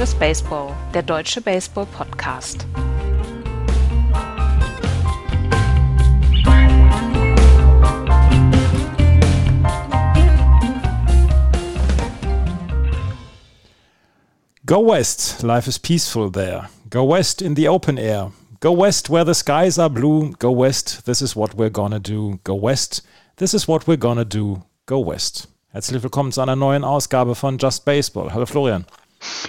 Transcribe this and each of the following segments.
Just Baseball, der deutsche Baseball-Podcast. Go west, life is peaceful there. Go west in the open air. Go west where the skies are blue. Go west, this is what we're gonna do. Go west, this is what we're gonna do. Go west. Herzlich willkommen zu einer neuen Ausgabe von Just Baseball. Hallo Florian.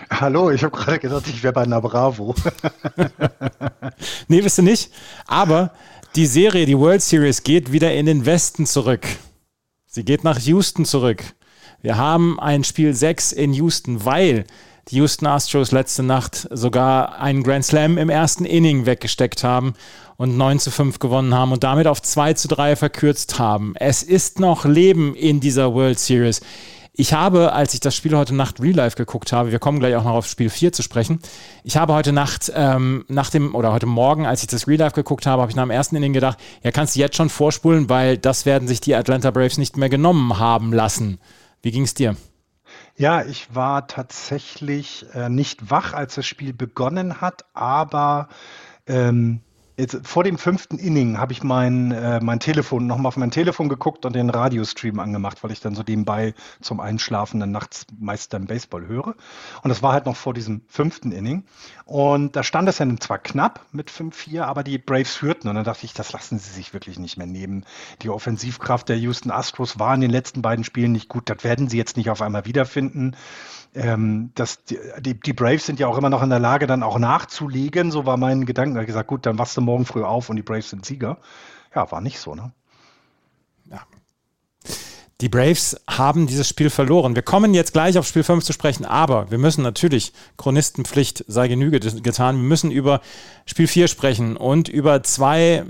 Hallo, ich habe gerade gedacht, ich wäre bei einer Bravo. nee, bist du nicht. Aber die Serie, die World Series, geht wieder in den Westen zurück. Sie geht nach Houston zurück. Wir haben ein Spiel 6 in Houston, weil die Houston Astros letzte Nacht sogar einen Grand Slam im ersten Inning weggesteckt haben und 9 zu 5 gewonnen haben und damit auf 2 zu 3 verkürzt haben. Es ist noch Leben in dieser World Series. Ich habe, als ich das Spiel heute Nacht Real Life geguckt habe, wir kommen gleich auch noch auf Spiel 4 zu sprechen, ich habe heute Nacht, ähm, nach dem, oder heute Morgen, als ich das Real Life geguckt habe, habe ich nach dem ersten Inning gedacht, ja, kannst du jetzt schon vorspulen, weil das werden sich die Atlanta Braves nicht mehr genommen haben lassen. Wie ging es dir? Ja, ich war tatsächlich äh, nicht wach, als das Spiel begonnen hat, aber ähm, Jetzt, vor dem fünften Inning habe ich mein, äh, mein Telefon, nochmal auf mein Telefon geguckt und den Radiostream angemacht, weil ich dann so nebenbei zum Einschlafen dann nachts meist dann Baseball höre. Und das war halt noch vor diesem fünften Inning. Und da stand es ja zwar knapp mit 5-4, aber die Braves führten. Und dann dachte ich, das lassen sie sich wirklich nicht mehr nehmen. Die Offensivkraft der Houston Astros war in den letzten beiden Spielen nicht gut. Das werden sie jetzt nicht auf einmal wiederfinden ähm, dass die, die, Braves sind ja auch immer noch in der Lage, dann auch nachzulegen. So war mein Gedanke. Habe gesagt, gut, dann wachst du morgen früh auf und die Braves sind Sieger. Ja, war nicht so, ne? Ja. Die Braves haben dieses Spiel verloren. Wir kommen jetzt gleich auf Spiel 5 zu sprechen, aber wir müssen natürlich, Chronistenpflicht sei Genüge getan, wir müssen über Spiel 4 sprechen und über zwei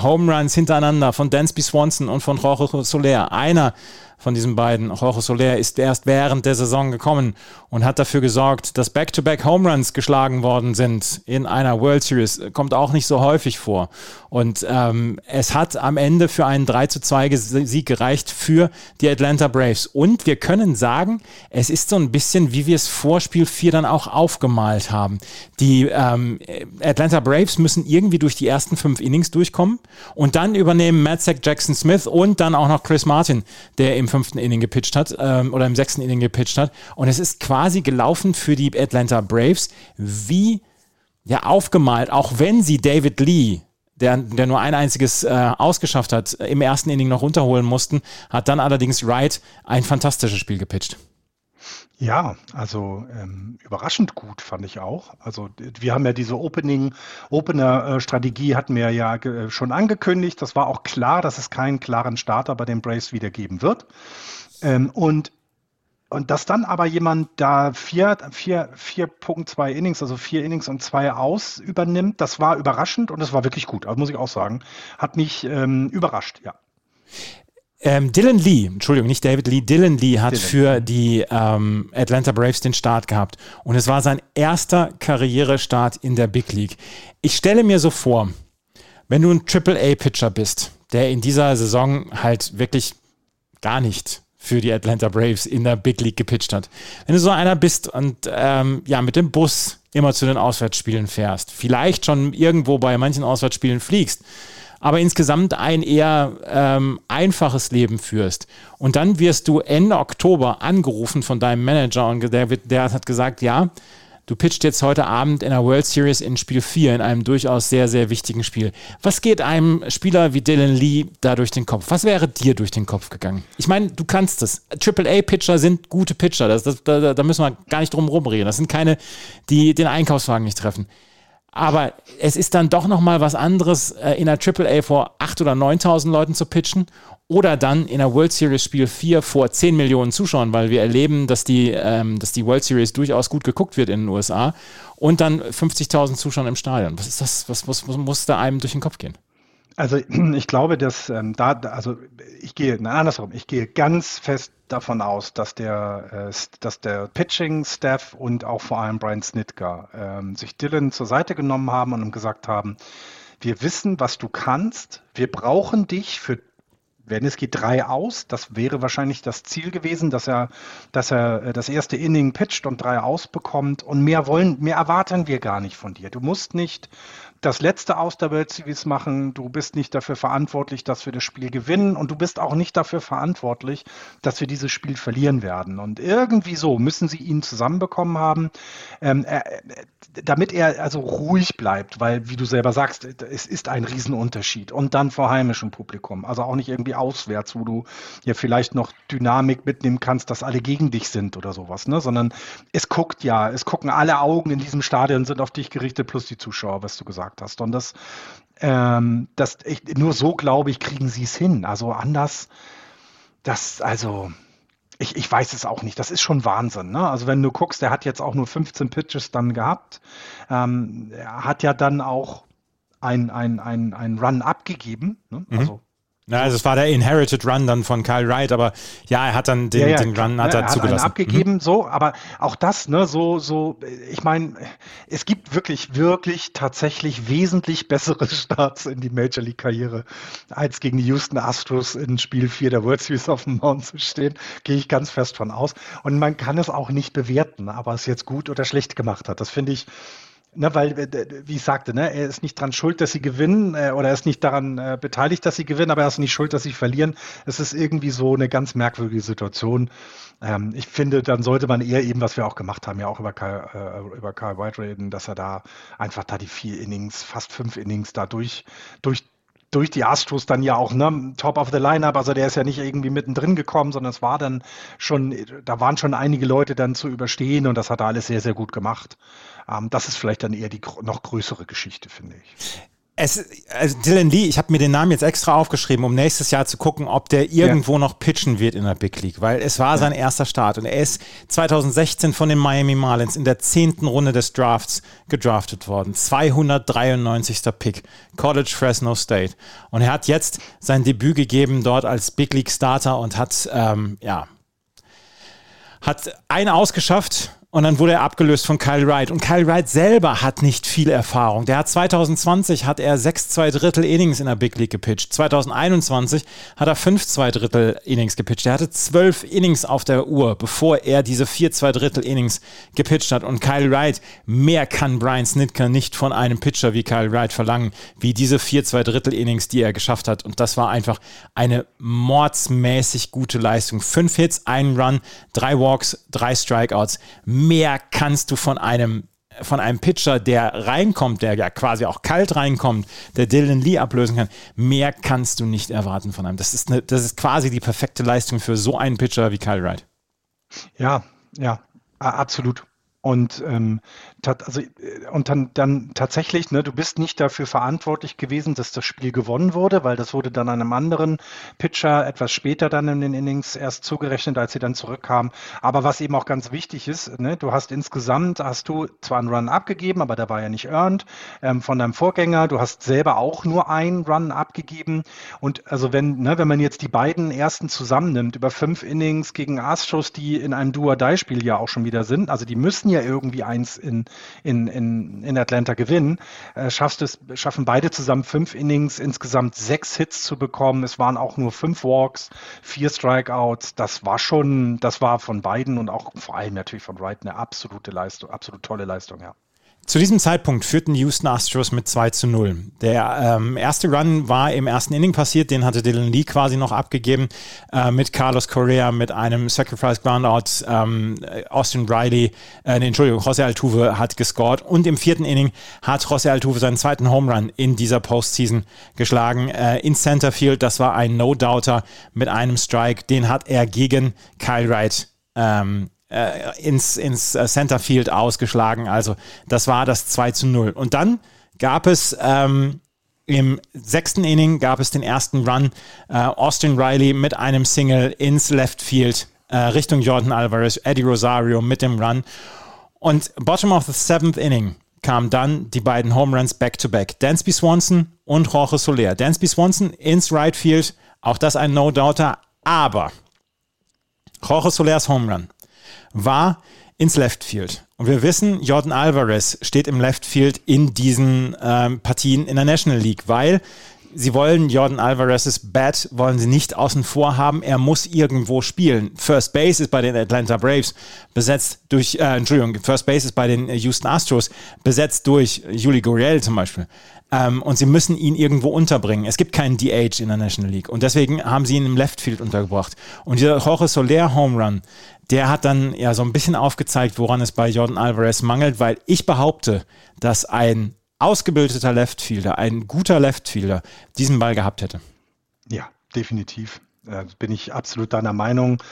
Home Runs hintereinander von Dansby Swanson und von Jorge Soler. Einer von diesen beiden. Jorge Soler ist erst während der Saison gekommen und hat dafür gesorgt, dass Back-to-Back Home Runs geschlagen worden sind in einer World Series. Kommt auch nicht so häufig vor. Und ähm, es hat am Ende für einen 3 zu 2 Sieg gereicht für die Atlanta Braves. Und wir können sagen, es ist so ein bisschen, wie wir es vor Spiel 4 dann auch aufgemalt haben. Die ähm, Atlanta Braves müssen irgendwie durch die ersten fünf Innings durchkommen und dann übernehmen Matt Jackson Smith und dann auch noch Chris Martin, der im fünften Inning gepitcht hat ähm, oder im sechsten Inning gepitcht hat. Und es ist quasi gelaufen für die Atlanta Braves wie ja aufgemalt, auch wenn sie David Lee der, der nur ein einziges äh, ausgeschafft hat, im ersten Inning noch runterholen mussten, hat dann allerdings Wright ein fantastisches Spiel gepitcht. Ja, also ähm, überraschend gut fand ich auch. Also wir haben ja diese Opening, Opener-Strategie hatten wir ja äh, schon angekündigt. Das war auch klar, dass es keinen klaren Starter bei den Braves wieder geben wird. Ähm, und und dass dann aber jemand da vier, vier, 4.2 Innings, also vier Innings und zwei aus übernimmt, das war überraschend und das war wirklich gut. Also muss ich auch sagen. Hat mich ähm, überrascht, ja. Ähm, Dylan Lee, Entschuldigung, nicht David Lee, Dylan Lee hat Dylan. für die ähm, Atlanta Braves den Start gehabt. Und es war sein erster Karrierestart in der Big League. Ich stelle mir so vor, wenn du ein Triple-A-Pitcher bist, der in dieser Saison halt wirklich gar nicht für die Atlanta Braves in der Big League gepitcht hat. Wenn du so einer bist und ähm, ja mit dem Bus immer zu den Auswärtsspielen fährst, vielleicht schon irgendwo bei manchen Auswärtsspielen fliegst, aber insgesamt ein eher ähm, einfaches Leben führst. Und dann wirst du Ende Oktober angerufen von deinem Manager und der, der hat gesagt, ja, du pitcht jetzt heute Abend in der World Series in Spiel 4, in einem durchaus sehr, sehr wichtigen Spiel. Was geht einem Spieler wie Dylan Lee da durch den Kopf? Was wäre dir durch den Kopf gegangen? Ich meine, du kannst es. AAA-Pitcher sind gute Pitcher. Das, das, da, da müssen wir gar nicht drum rumreden. Das sind keine, die den Einkaufswagen nicht treffen. Aber es ist dann doch nochmal was anderes, äh, in der AAA vor 8.000 oder 9.000 Leuten zu pitchen oder dann in der World Series Spiel 4 vor 10 Millionen Zuschauern, weil wir erleben, dass die, ähm, dass die World Series durchaus gut geguckt wird in den USA und dann 50.000 Zuschauer im Stadion. Was ist das? Was, was, was muss da einem durch den Kopf gehen? Also ich glaube, dass ähm, da, also ich gehe, na, andersrum, ich gehe ganz fest davon aus, dass der, äh, der Pitching-Staff und auch vor allem Brian Snitker ähm, sich Dylan zur Seite genommen haben und gesagt haben, wir wissen, was du kannst, wir brauchen dich für werden. Es geht drei aus. Das wäre wahrscheinlich das Ziel gewesen, dass er, dass er äh, das erste Inning pitcht und drei ausbekommt. Und mehr wollen, mehr erwarten wir gar nicht von dir. Du musst nicht das letzte aus der World Series machen. Du bist nicht dafür verantwortlich, dass wir das Spiel gewinnen und du bist auch nicht dafür verantwortlich, dass wir dieses Spiel verlieren werden. Und irgendwie so müssen sie ihn zusammenbekommen haben, ähm, äh, damit er also ruhig bleibt, weil, wie du selber sagst, es ist ein Riesenunterschied. Und dann vor heimischem Publikum. Also auch nicht irgendwie auswärts, wo du ja vielleicht noch Dynamik mitnehmen kannst, dass alle gegen dich sind oder sowas, ne? Sondern es guckt ja, es gucken alle Augen in diesem Stadion sind auf dich gerichtet, plus die Zuschauer, was du gesagt gesagt hast. Und das, ähm, das ich, nur so, glaube ich, kriegen sie es hin. Also anders, das, also, ich, ich weiß es auch nicht. Das ist schon Wahnsinn. Ne? Also wenn du guckst, der hat jetzt auch nur 15 Pitches dann gehabt. Ähm, er hat ja dann auch ein, ein, ein, ein Run abgegeben. Ne? Mhm. Also ja, also es war der Inherited Run dann von Kyle Wright, aber ja, er hat dann den, ja, ja, den Run hat er, er hat zugelassen. abgegeben, mhm. so, aber auch das, ne, so, so, ich meine, es gibt wirklich, wirklich tatsächlich wesentlich bessere Starts in die Major League Karriere, als gegen die Houston Astros in Spiel 4 der World Series auf dem Mount zu stehen, gehe ich ganz fest von aus. Und man kann es auch nicht bewerten, aber es jetzt gut oder schlecht gemacht hat. Das finde ich, Ne, weil, äh, wie ich sagte, ne, er ist nicht daran schuld, dass sie gewinnen äh, oder er ist nicht daran äh, beteiligt, dass sie gewinnen, aber er ist nicht schuld, dass sie verlieren. Es ist irgendwie so eine ganz merkwürdige Situation. Ähm, ich finde, dann sollte man eher eben, was wir auch gemacht haben, ja auch über Kyle, äh, über Kyle White reden, dass er da einfach da die vier Innings, fast fünf Innings da durch, durch durch die Astros dann ja auch ne, Top of the Lineup, also der ist ja nicht irgendwie mittendrin gekommen, sondern es war dann schon, da waren schon einige Leute dann zu überstehen und das hat er alles sehr, sehr gut gemacht. Ähm, das ist vielleicht dann eher die noch größere Geschichte, finde ich. Es, also Dylan Lee, ich habe mir den Namen jetzt extra aufgeschrieben, um nächstes Jahr zu gucken, ob der irgendwo ja. noch pitchen wird in der Big League, weil es war ja. sein erster Start und er ist 2016 von den Miami Marlins in der zehnten Runde des Drafts gedraftet worden. 293. Pick, College Fresno State. Und er hat jetzt sein Debüt gegeben dort als Big League Starter und hat, ähm, ja, hat eine ausgeschafft und dann wurde er abgelöst von Kyle Wright. Und Kyle Wright selber hat nicht viel Erfahrung. Der hat 2020 hat er 6 2 Drittel Innings in der Big League gepitcht. 2021 hat er 5 2 Drittel Innings gepitcht. Er hatte 12 Innings auf der Uhr, bevor er diese 4 2 Drittel Innings gepitcht hat. Und Kyle Wright, mehr kann Brian Snitker nicht von einem Pitcher wie Kyle Wright verlangen, wie diese 4 2 Drittel Innings, die er geschafft hat. Und das war einfach eine mordsmäßig gute Leistung. Fünf Hits, ein Run, drei Walks, drei Strikeouts mehr kannst du von einem von einem Pitcher, der reinkommt, der ja quasi auch kalt reinkommt, der Dylan Lee ablösen kann, mehr kannst du nicht erwarten von einem. Das ist, eine, das ist quasi die perfekte Leistung für so einen Pitcher wie Kyle Wright. Ja, ja, absolut. Und, ähm, also, äh, und dann, dann tatsächlich, ne, du bist nicht dafür verantwortlich gewesen, dass das Spiel gewonnen wurde, weil das wurde dann einem anderen Pitcher etwas später dann in den Innings erst zugerechnet, als sie dann zurückkamen. Aber was eben auch ganz wichtig ist, ne, du hast insgesamt, hast du zwar einen Run abgegeben, aber der war ja nicht earned ähm, von deinem Vorgänger. Du hast selber auch nur einen Run abgegeben. Und also wenn, ne, wenn man jetzt die beiden ersten zusammennimmt, über fünf Innings gegen Astros, die in einem Do-or-Die-Spiel ja auch schon wieder sind, also die müssen ja irgendwie eins in, in, in, in Atlanta gewinnen, äh, schaffst es, schaffen beide zusammen fünf Innings, insgesamt sechs Hits zu bekommen. Es waren auch nur fünf Walks, vier Strikeouts. Das war schon, das war von beiden und auch vor allem natürlich von Wright eine absolute Leistung, absolut tolle Leistung, ja. Zu diesem Zeitpunkt führten Houston Astros mit 2 zu 0. Der ähm, erste Run war im ersten Inning passiert, den hatte Dylan Lee quasi noch abgegeben äh, mit Carlos Correa, mit einem Sacrifice Groundout. Ähm, Austin Riley, äh, Entschuldigung, José Altuve hat gescored und im vierten Inning hat José Altuve seinen zweiten Home Run in dieser Postseason geschlagen. Äh, in Centerfield, das war ein No-Doubter mit einem Strike, den hat er gegen Kyle Wright ähm, äh, ins, ins äh, Centerfield ausgeschlagen. Also das war das 2 zu 0. Und dann gab es ähm, im sechsten Inning gab es den ersten Run. Äh, Austin Riley mit einem Single ins Left Field äh, Richtung Jordan Alvarez, Eddie Rosario mit dem Run. Und bottom of the seventh Inning kamen dann die beiden Home Runs back-to-back. Dansby Swanson und Jorge Soler. Dansby Swanson ins Right Field, auch das ein No-Doubter, aber Jorge Solers Home Run war ins Left Field. Und wir wissen, Jordan Alvarez steht im Left Field in diesen ähm, Partien in der National League, weil sie wollen Jordan Alvarez's Bat, wollen sie nicht außen vor haben. Er muss irgendwo spielen. First Base ist bei den Atlanta Braves besetzt durch, äh, Entschuldigung, First Base ist bei den Houston Astros besetzt durch Juli Gurriel zum Beispiel. Ähm, und sie müssen ihn irgendwo unterbringen. Es gibt keinen DH in der National League. Und deswegen haben sie ihn im Left Field untergebracht. Und dieser Jorge Soler Home Run, der hat dann ja so ein bisschen aufgezeigt, woran es bei Jordan Alvarez mangelt, weil ich behaupte, dass ein ausgebildeter Leftfielder, ein guter Leftfielder diesen Ball gehabt hätte. Ja, definitiv. Äh, bin ich absolut deiner Meinung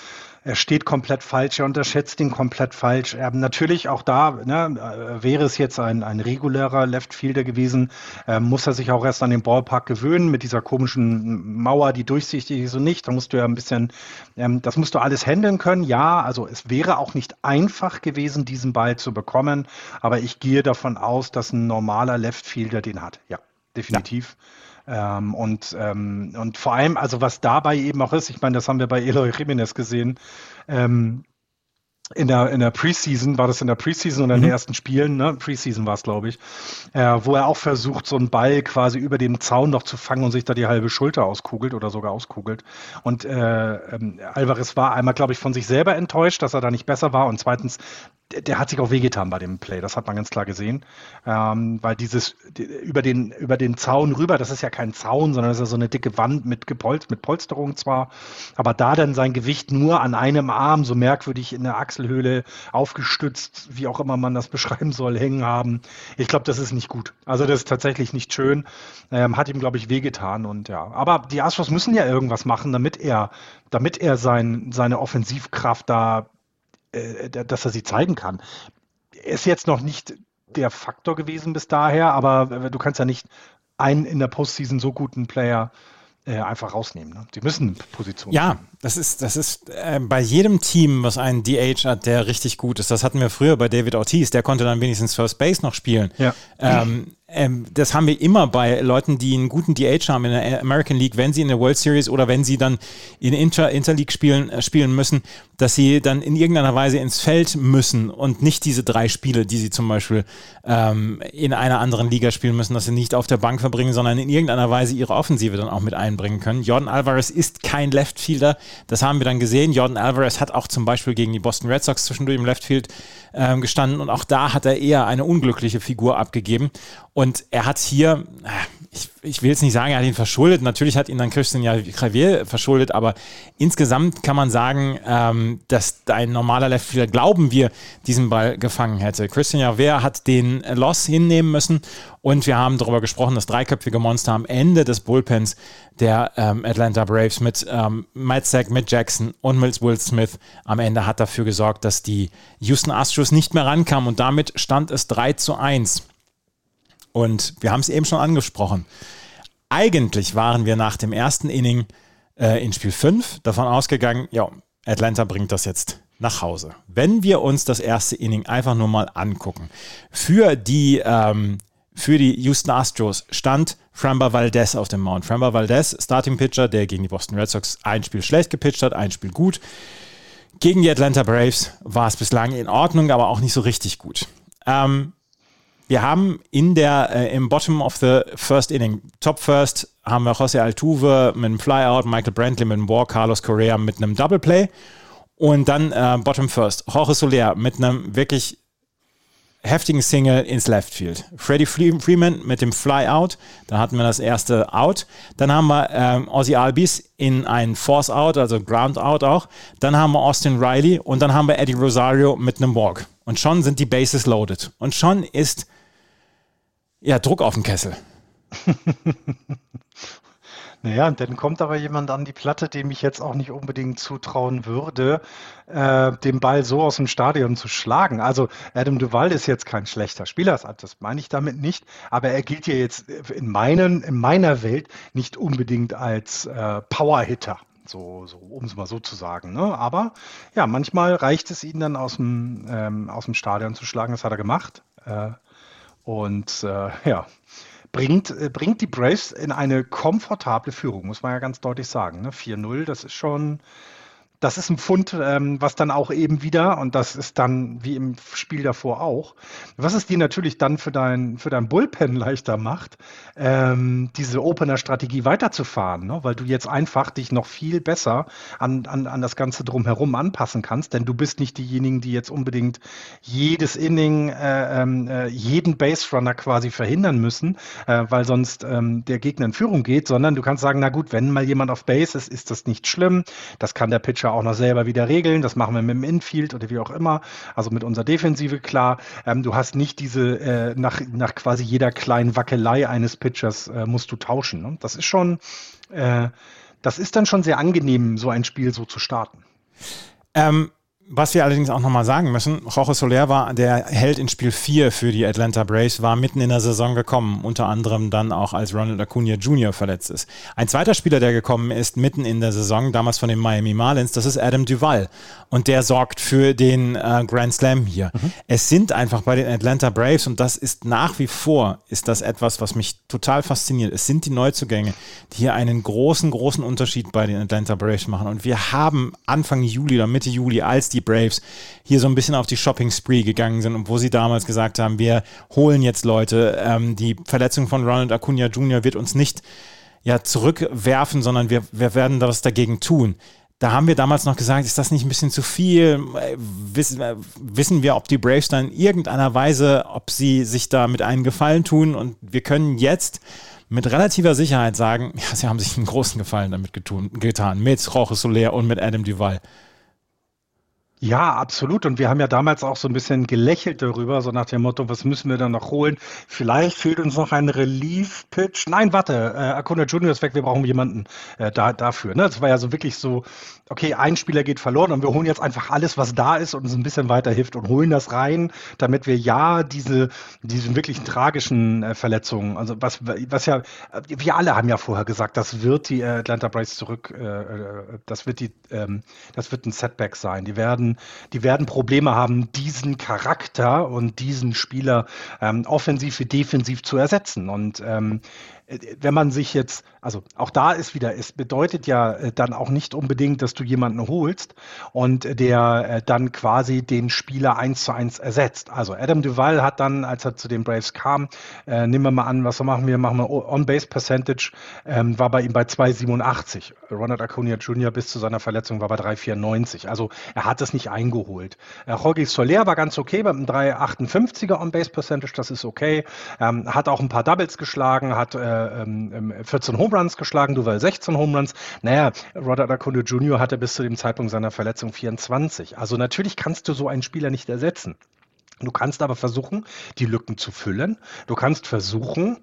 er steht komplett falsch, er unterschätzt ihn komplett falsch. Er, natürlich auch da, ne, äh, wäre es jetzt ein, ein regulärer Leftfielder gewesen, äh, muss er sich auch erst an den Ballpark gewöhnen mit dieser komischen Mauer, die durchsichtig ist und nicht. Da musst du ja ein bisschen, ähm, das musst du alles handeln können. Ja, also es wäre auch nicht einfach gewesen, diesen Ball zu bekommen, aber ich gehe davon aus, dass ein normaler Leftfielder den hat. Ja, definitiv. Ja. Ähm, und, ähm, und vor allem, also was dabei eben auch ist, ich meine, das haben wir bei Eloy Jimenez gesehen, ähm, in der, in der Preseason, war das in der Preseason oder in den mhm. ersten Spielen, ne? Preseason war es, glaube ich, äh, wo er auch versucht, so einen Ball quasi über den Zaun noch zu fangen und sich da die halbe Schulter auskugelt oder sogar auskugelt. Und äh, ähm, Alvarez war einmal, glaube ich, von sich selber enttäuscht, dass er da nicht besser war und zweitens der, hat sich auch wehgetan bei dem Play, das hat man ganz klar gesehen. Ähm, weil dieses die, über, den, über den Zaun rüber, das ist ja kein Zaun, sondern das ist ja so eine dicke Wand mit, Gepolz, mit Polsterung zwar, aber da dann sein Gewicht nur an einem Arm so merkwürdig in der Achselhöhle aufgestützt, wie auch immer man das beschreiben soll, hängen haben. Ich glaube, das ist nicht gut. Also das ist tatsächlich nicht schön. Ähm, hat ihm, glaube ich, wehgetan und ja. Aber die Astros müssen ja irgendwas machen, damit er, damit er sein, seine Offensivkraft da äh, dass er sie zeigen kann. Ist jetzt noch nicht der Faktor gewesen bis daher, aber du kannst ja nicht einen in der Postseason so guten Player äh, einfach rausnehmen. Ne? Die müssen Position. Ja, das ist, das ist äh, bei jedem Team, was einen DH hat, der richtig gut ist. Das hatten wir früher bei David Ortiz, der konnte dann wenigstens First Base noch spielen. Ja. Ähm, ähm, das haben wir immer bei Leuten, die einen guten DH haben in der American League, wenn sie in der World Series oder wenn sie dann in Inter Interleague spielen, äh, spielen müssen, dass sie dann in irgendeiner Weise ins Feld müssen und nicht diese drei Spiele, die sie zum Beispiel ähm, in einer anderen Liga spielen müssen, dass sie nicht auf der Bank verbringen, sondern in irgendeiner Weise ihre Offensive dann auch mit einbringen können. Jordan Alvarez ist kein Leftfielder, das haben wir dann gesehen. Jordan Alvarez hat auch zum Beispiel gegen die Boston Red Sox zwischendurch im Leftfield ähm, gestanden und auch da hat er eher eine unglückliche Figur abgegeben. Und er hat hier, ich, ich will jetzt nicht sagen, er hat ihn verschuldet. Natürlich hat ihn dann Christian Javier verschuldet, aber insgesamt kann man sagen, ähm, dass ein normaler Leftfielder, glauben wir, diesen Ball gefangen hätte. Christian Javier hat den Loss hinnehmen müssen und wir haben darüber gesprochen, das dreiköpfige Monster am Ende des Bullpens der ähm, Atlanta Braves mit ähm, Matt Sack, mit Jackson und mit Will Smith am Ende hat dafür gesorgt, dass die Houston Astros nicht mehr rankamen und damit stand es 3 zu 1. Und wir haben es eben schon angesprochen. Eigentlich waren wir nach dem ersten Inning äh, in Spiel 5 davon ausgegangen, ja, Atlanta bringt das jetzt nach Hause. Wenn wir uns das erste Inning einfach nur mal angucken, für die, ähm, für die Houston Astros stand Framba Valdez auf dem Mount. Framba Valdez, Starting Pitcher, der gegen die Boston Red Sox ein Spiel schlecht gepitcht hat, ein Spiel gut. Gegen die Atlanta Braves war es bislang in Ordnung, aber auch nicht so richtig gut. Ähm, wir haben in der, äh, im Bottom of the First Inning, Top First, haben wir José Altuve mit einem Flyout, Michael Brantley mit einem War, Carlos Correa mit einem Double Play und dann äh, Bottom First, Jorge Soler mit einem wirklich heftigen Single ins Left Field. Freddie Freeman mit dem Flyout, da hatten wir das erste Out. Dann haben wir ähm, Ozzy Albis in ein Force Out, also Ground Out auch. Dann haben wir Austin Riley und dann haben wir Eddie Rosario mit einem Walk. Und schon sind die Bases loaded. Und schon ist ja, Druck auf den Kessel. Naja, dann kommt aber jemand an die Platte, dem ich jetzt auch nicht unbedingt zutrauen würde, äh, den Ball so aus dem Stadion zu schlagen. Also Adam Duval ist jetzt kein schlechter Spieler, das meine ich damit nicht, aber er gilt ja jetzt in, meinen, in meiner Welt nicht unbedingt als äh, Powerhitter. So, so um es mal so zu sagen. Ne? Aber ja, manchmal reicht es ihn dann aus dem, ähm, aus dem Stadion zu schlagen. Das hat er gemacht. Äh, und äh, ja, bringt, äh, bringt die Braves in eine komfortable Führung, muss man ja ganz deutlich sagen. Ne? 4-0, das ist schon, Das ist ein Pfund, ähm, was dann auch eben wieder, und das ist dann wie im Spiel davor auch, was es dir natürlich dann für dein, für dein Bullpen leichter macht, ähm, diese Opener-Strategie weiterzufahren, ne? weil du jetzt einfach dich noch viel besser an, an, an das Ganze drumherum anpassen kannst, denn du bist nicht diejenigen, die jetzt unbedingt jedes Inning, äh, ähm, äh, jeden Base-Runner quasi verhindern müssen, äh, weil sonst ähm, der Gegner in Führung geht, sondern du kannst sagen, na gut, wenn mal jemand auf Base ist, ist das nicht schlimm, das kann der Pitcher Pitcher auch noch selber wieder regeln. Das machen wir mit dem Infield oder wie auch immer, also mit unserer Defensive klar. Ähm, du hast nicht diese, äh, nach, nach quasi jeder kleinen Wackelei eines Pitchers äh, musst du tauschen. Ne? Das ist schon, äh, das ist dann schon sehr angenehm, so ein Spiel so zu starten. Ähm, was wir allerdings auch nochmal sagen müssen, Jorge Soler war der Held in Spiel 4 für die Atlanta Braves, war mitten in der Saison gekommen, unter anderem dann auch als Ronald Acuna Jr. verletzt ist. Ein zweiter Spieler, der gekommen ist, mitten in der Saison, damals von den Miami Marlins, das ist Adam Duval. Und der sorgt für den äh, Grand Slam hier. Mhm. Es sind einfach bei den Atlanta Braves, und das ist nach wie vor, ist das etwas, was mich total fasziniert. Es sind die Neuzugänge, die hier einen großen, großen Unterschied bei den Atlanta Braves machen. Und wir haben Anfang Juli oder Mitte Juli, als die die Braves hier so ein bisschen auf die Shopping Spree gegangen sind und wo sie damals gesagt haben, wir holen jetzt Leute. Ähm, die Verletzung von Ronald Acuna Jr. wird uns nicht ja, zurückwerfen, sondern wir, wir werden das dagegen tun. Da haben wir damals noch gesagt, ist das nicht ein bisschen zu viel? Wissen, wissen wir, ob die Braves dann in irgendeiner Weise, ob sie sich da mit einem Gefallen tun? Und wir können jetzt mit relativer Sicherheit sagen, ja, sie haben sich einen großen Gefallen damit getun, getan, mit Jorge Soler und mit Adam Duval. Ja, absolut. Und wir haben ja damals auch so ein bisschen gelächelt darüber, so nach dem Motto, was müssen wir da noch holen? Vielleicht fehlt uns noch ein Relief-Pitch. Nein, warte, äh, Acuna Junior ist weg, wir brauchen jemanden äh, da, dafür. Ne? Das war ja so wirklich so, okay, ein Spieler geht verloren und wir holen jetzt einfach alles, was da ist und uns ein bisschen weiterhilft und holen das rein, damit wir ja diese, diese wirklich tragischen äh, Verletzungen, also was, was ja, wir alle haben ja vorher gesagt, das wird die Atlanta Braves zurück, äh, äh, das wird die, ähm, das wird ein Setback sein. Die werden werden, die werden Probleme haben, diesen Charakter und diesen Spieler ähm, offensiv wie defensiv zu ersetzen. Und ähm, wenn man sich jetzt, also auch da ist wieder, es bedeutet ja äh, dann auch nicht unbedingt, dass du jemanden holst und der äh, dann quasi den Spieler eins zu eins ersetzt. Also Adam Duval hat dann, als er zu den Braves kam, äh, nehmen wir mal an, was machen wir, machen wir On-Base-Percentage, ähm, war bei ihm bei 2,87. Ronald Acuna Jr. bis zu seiner Verletzung war bei 3,94. Also er hat es nicht eingeholt. Äh, Jorge Soler war ganz okay bei einem 3,58er On-Base-Percentage, das ist okay. Ähm, hat auch ein paar Doubles geschlagen, hat äh, 14 ähm, Home Runs geschlagen, Duval 16 Home Runs. Naja, Robert Acuna Jr. hatte bis zu dem Zeitpunkt seiner Verletzung 24. Also natürlich kannst du so einen Spieler nicht ersetzen. Du kannst aber versuchen, die Lücken zu füllen. Du kannst versuchen,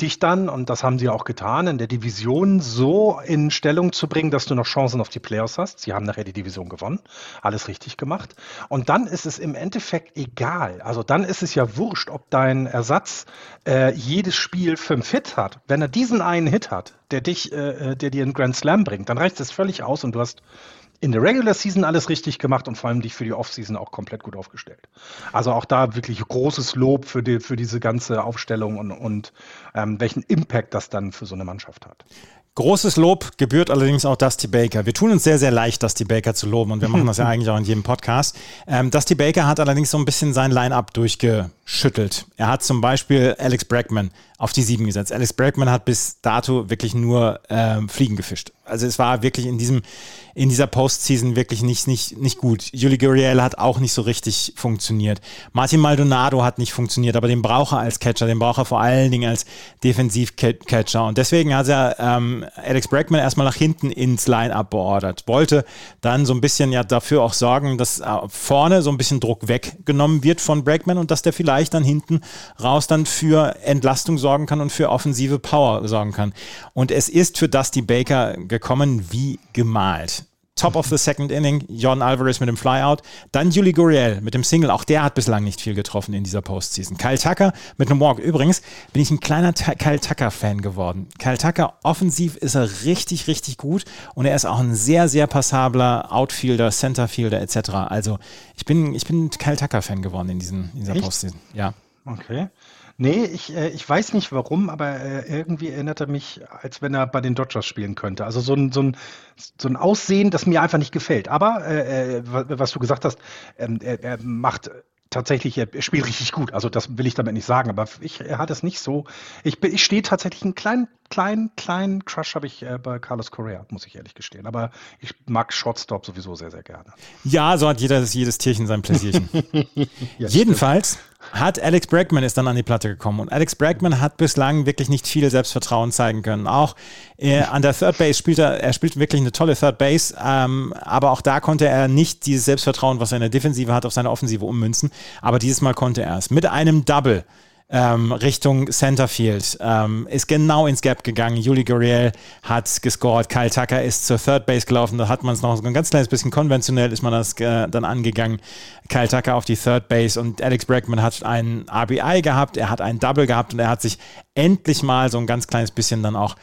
dich dann, und das haben sie auch getan, in der Division so in Stellung zu bringen, dass du noch Chancen auf die Playoffs hast. Sie haben nachher die Division gewonnen, alles richtig gemacht. Und dann ist es im Endeffekt egal. Also dann ist es ja wurscht, ob dein Ersatz äh, jedes Spiel fünf Hit hat. Wenn er diesen einen Hit hat, der dich, äh, äh der dir einen Grand Slam bringt, dann reicht es völlig aus und du hast in der Regular Season alles richtig gemacht und vor allem dich für die Offseason auch komplett gut aufgestellt. Also auch da wirklich großes Lob für, die, für diese ganze Aufstellung und, und ähm, welchen Impact das dann für so eine Mannschaft hat. Großes Lob gebührt allerdings auch Dusty Baker. Wir tun uns sehr, sehr leicht, Dusty Baker zu loben und wir machen das ja eigentlich auch in jedem Podcast. Ähm, Dusty Baker hat allerdings so ein bisschen sein Line-Up durchgeschüttelt. Er hat zum Beispiel Alex Bregman auf die Sieben gesetzt. Alex Bregman hat bis dato wirklich nur ähm, Fliegen gefischt. Also es war wirklich in diesem, in dieser Postseason wirklich nicht, nicht, nicht gut. Juli Gurriel hat auch nicht so richtig funktioniert. Martin Maldonado hat nicht funktioniert, aber den braucht er als Catcher, den braucht er vor allen Dingen als Defensiv-Catcher. Und deswegen hat er ähm, Alex Bregman erstmal nach hinten ins Line-Up beordert. Wollte dann so ein bisschen ja dafür auch sorgen, dass äh, vorne so ein bisschen Druck weggenommen wird von Bregman und dass der vielleicht dann hinten raus dann für Entlastung sorgen kann und für offensive Power sorgen kann. Und es ist für Dusty Baker gekommen wie gemalt. Top of the second inning, John Alvarez mit dem Flyout. Dann Julie Gurriel mit dem Single. Auch der hat bislang nicht viel getroffen in dieser Postseason. Kyle Tucker mit einem Walk. Übrigens bin ich ein kleiner Kyle Tucker-Fan geworden. Kyle Tucker, offensiv ist er richtig, richtig gut. Und er ist auch ein sehr, sehr passabler Outfielder, Centerfielder etc. Also ich bin, ich bin Kyle Tucker-Fan geworden in, diesen, in dieser Echt? Postseason. Ja. Okay. Nee, ich, äh, ich weiß nicht warum, aber äh, irgendwie erinnert er mich, als wenn er bei den Dodgers spielen könnte. Also so ein, so ein, so ein Aussehen, das mir einfach nicht gefällt. Aber äh, äh was du gesagt hast, ähm, er, er macht tatsächlich, er spielt richtig gut. Also das will ich damit nicht sagen, aber ich, er hat es nicht so. Ich, ich stehe tatsächlich einen kleinen, kleinen, kleinen Crush habe ich äh, bei Carlos Correa, muss ich ehrlich gestehen. Aber ich mag Shortstop sowieso sehr, sehr gerne. Ja, so hat jeder, jedes Tierchen sein Pläsierchen. ja, Jedenfalls hat Alex Bregman ist dann an die Platte gekommen und Alex Bregman hat bislang wirklich nicht viel Selbstvertrauen zeigen können. Auch äh, an der Third Base spielt er, er spielt wirklich eine tolle Third Base, ähm, aber auch da konnte er nicht dieses Selbstvertrauen, was er in der Defensive hat, auf seine Offensive ummünzen. Aber dieses Mal konnte er es mit einem Double ähm, Richtung Centerfield. Ähm, ist genau ins Gap gegangen. Juli Gurriel hat gescored. Kyle Tucker ist zur Third Base gelaufen. Da hat man es noch ein ganz kleines bisschen konventionell, ist man das äh, dann angegangen. Kyle Tucker auf die Third Base und Alex Bregman hat einen RBI gehabt. Er hat einen Double gehabt und er hat sich endlich mal so ein ganz kleines bisschen dann auch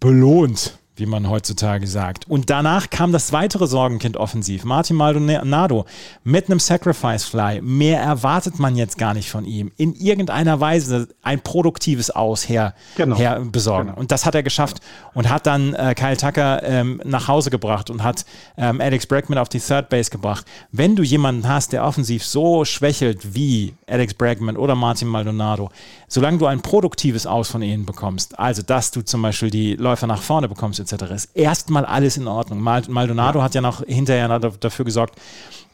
belohnt wie man heutzutage sagt. Und danach kam das weitere Sorgenkind offensiv, Martin Maldonado mit einem Sacrifice Fly. Mehr erwartet man jetzt gar nicht von ihm. In irgendeiner Weise ein produktives Aus her, genau. her besorgen. Genau. Und das hat er geschafft und hat dann äh, Kyle Tucker ähm, nach Hause gebracht und hat ähm, Alex Bregman auf die Third Base gebracht. Wenn du jemanden hast, der offensiv so schwächelt wie Alex Bregman oder Martin Maldonado, solange du ein produktives Aus von ihnen bekommst, also dass du zum Beispiel die Läufer nach vorne bekommst, etc., ist erstmal alles in Ordnung. Maldonado ja. hat ja noch hinterher dafür gesorgt,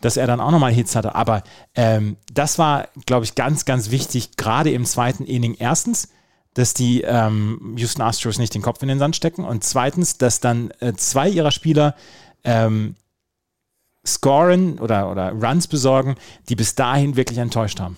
dass er dann auch nochmal Hits hatte. Aber ähm, das war, glaube ich, ganz, ganz wichtig, gerade im zweiten Inning. Erstens, dass die ähm, Houston Astros nicht den Kopf in den Sand stecken und zweitens, dass dann äh, zwei ihrer Spieler ähm, scoren oder, oder Runs besorgen, die bis dahin wirklich enttäuscht haben.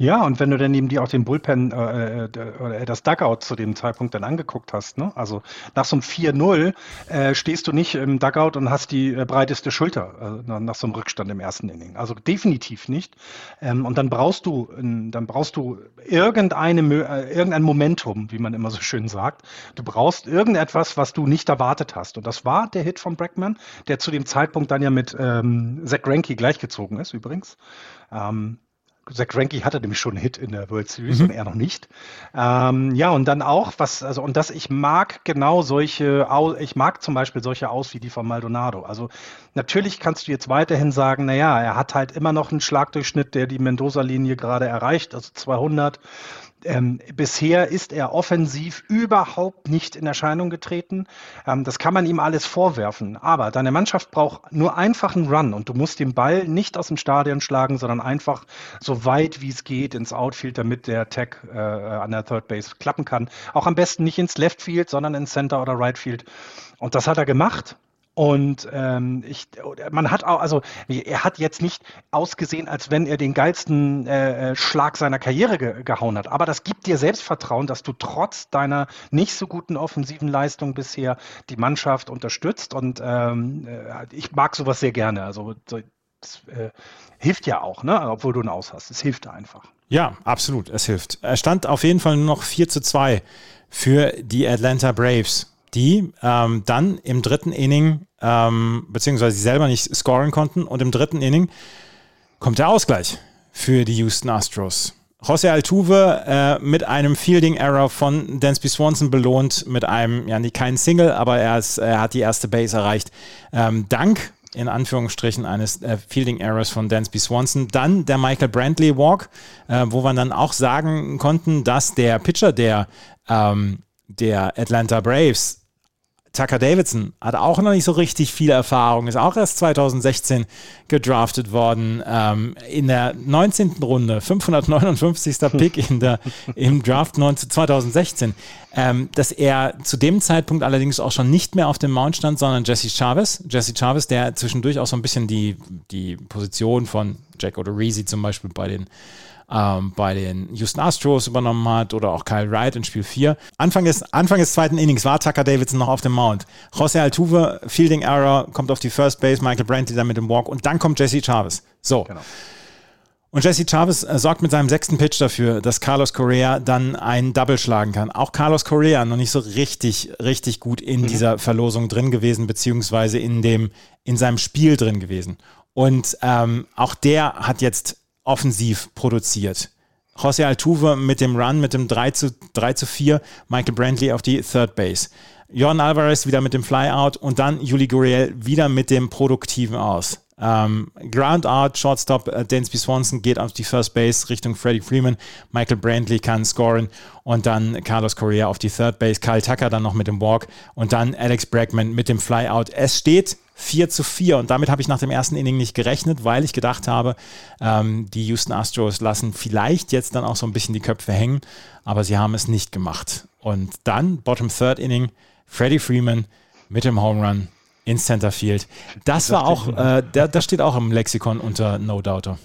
Ja, und wenn du dann eben dir auch den Bullpen äh, äh oder das Dugout zu dem Zeitpunkt dann angeguckt hast, ne? also nach so einem 4-0 äh, stehst du nicht im Dugout und hast die äh, breiteste Schulter äh, nach so einem Rückstand im ersten Inning. Also definitiv nicht. Ähm, und dann brauchst du, dann brauchst du irgendeine, äh, irgendein Momentum, wie man immer so schön sagt. Du brauchst irgendetwas, was du nicht erwartet hast. Und das war der Hit von Brackman, der zu dem Zeitpunkt dann ja mit ähm, Zach Greinke gleichgezogen ist übrigens. Ähm, Zach Greinke hatte nämlich schon einen Hit in der World Series mhm. und er noch nicht. Ähm, ja, und dann auch, was, also, und das, ich mag genau solche, ich mag zum Beispiel solche aus wie die von Maldonado. Also, natürlich kannst du jetzt weiterhin sagen, naja, er hat halt immer noch einen Schlagdurchschnitt, der die Mendoza-Linie gerade erreicht, also 200. Ähm, bisher ist er offensiv überhaupt nicht in Erscheinung getreten. Ähm, das kann man ihm alles vorwerfen. Aber deine Mannschaft braucht nur einfach einen Run und du musst den Ball nicht aus dem Stadion schlagen, sondern einfach so weit wie es geht ins Outfield, damit der Tag äh, an der Third Base klappen kann. Auch am besten nicht ins Left Field, sondern ins Center oder Right Field. Und das hat er gemacht. Und ähm, ich, man hat auch, also er hat jetzt nicht ausgesehen, als wenn er den geilsten äh, äh, Schlag seiner Karriere ge gehauen hat. Aber das gibt dir Selbstvertrauen, dass du trotz deiner nicht so guten offensiven Leistung bisher die Mannschaft unterstützt. Und ähm, äh, ich mag sowas sehr gerne. Also das äh, hilft ja auch, ne? obwohl du ein Aus hast. Es hilft einfach. Ja, absolut. Es hilft. Er stand auf jeden Fall nur noch 4 zu 2 für die Atlanta Braves die ähm, dann im dritten Inning ähm, beziehungsweise sie selber nicht scoren konnten. Und im dritten Inning kommt der Ausgleich für die Houston Astros. José Altuve äh, mit einem Fielding Error von Dansby Swanson belohnt mit einem, ja, nicht kein Single, aber er, ist, er hat die erste Base erreicht. Ähm, dank, in Anführungsstrichen, eines äh, Fielding Errors von Dansby Swanson. Dann der Michael Brantley Walk, äh, wo wir dann auch sagen konnten, dass der Pitcher der, ähm, der Atlanta Braves Tucker Davidson hat auch noch nicht so richtig viel Erfahrung, ist auch erst 2016 gedraftet worden. Ähm, in der 19. Runde, 559. Pick in der, im Draft 19, 2016. Ähm, dass er zu dem Zeitpunkt allerdings auch schon nicht mehr auf dem Mount stand, sondern Jesse Chavez. Jesse Chavez, der zwischendurch auch so ein bisschen die, die Position von Jack Odorizzi zum Beispiel bei den ähm, bei den Houston Astros übernommen hat oder auch Kyle Wright in Spiel 4. Anfang des, Anfang des zweiten Innings war Tucker Davidson noch auf dem Mount. José Altuve, Fielding Error, kommt auf die First Base, Michael Brantley dann mit dem Walk und dann kommt Jesse Chavez. So. Genau. Und Jesse Chavez äh, sorgt mit seinem sechsten Pitch dafür, dass Carlos Correa dann einen Double schlagen kann. Auch Carlos Correa noch nicht so richtig, richtig gut in mhm. dieser Verlosung drin gewesen, beziehungsweise in dem, in seinem Spiel drin gewesen. Und ähm, auch der hat jetzt offensiv produziert. José Altuve mit dem Run, mit dem 3 zu, 3 zu 4, Michael Brantley auf die Third Base. Jordan Alvarez wieder mit dem Flyout und dann Juli Gurriel wieder mit dem produktiven Aus. Ähm, Ground Out, Shortstop, äh, Dansby Swanson geht auf die First Base Richtung Freddie Freeman. Michael Brantley kann scoren und dann Carlos Correa auf die Third Base. Kyle Tucker dann noch mit dem Walk und dann Alex Bregman mit dem Flyout. Es steht 4 zu 4 und damit habe ich nach dem ersten Inning nicht gerechnet, weil ich gedacht habe, ähm, die Houston Astros lassen vielleicht jetzt dann auch so ein bisschen die Köpfe hängen, aber sie haben es nicht gemacht. Und dann, Bottom Third Inning, Freddie Freeman mit dem Home Run ins Centerfield. Das war auch, äh, der, das steht auch im Lexikon unter No Doubter.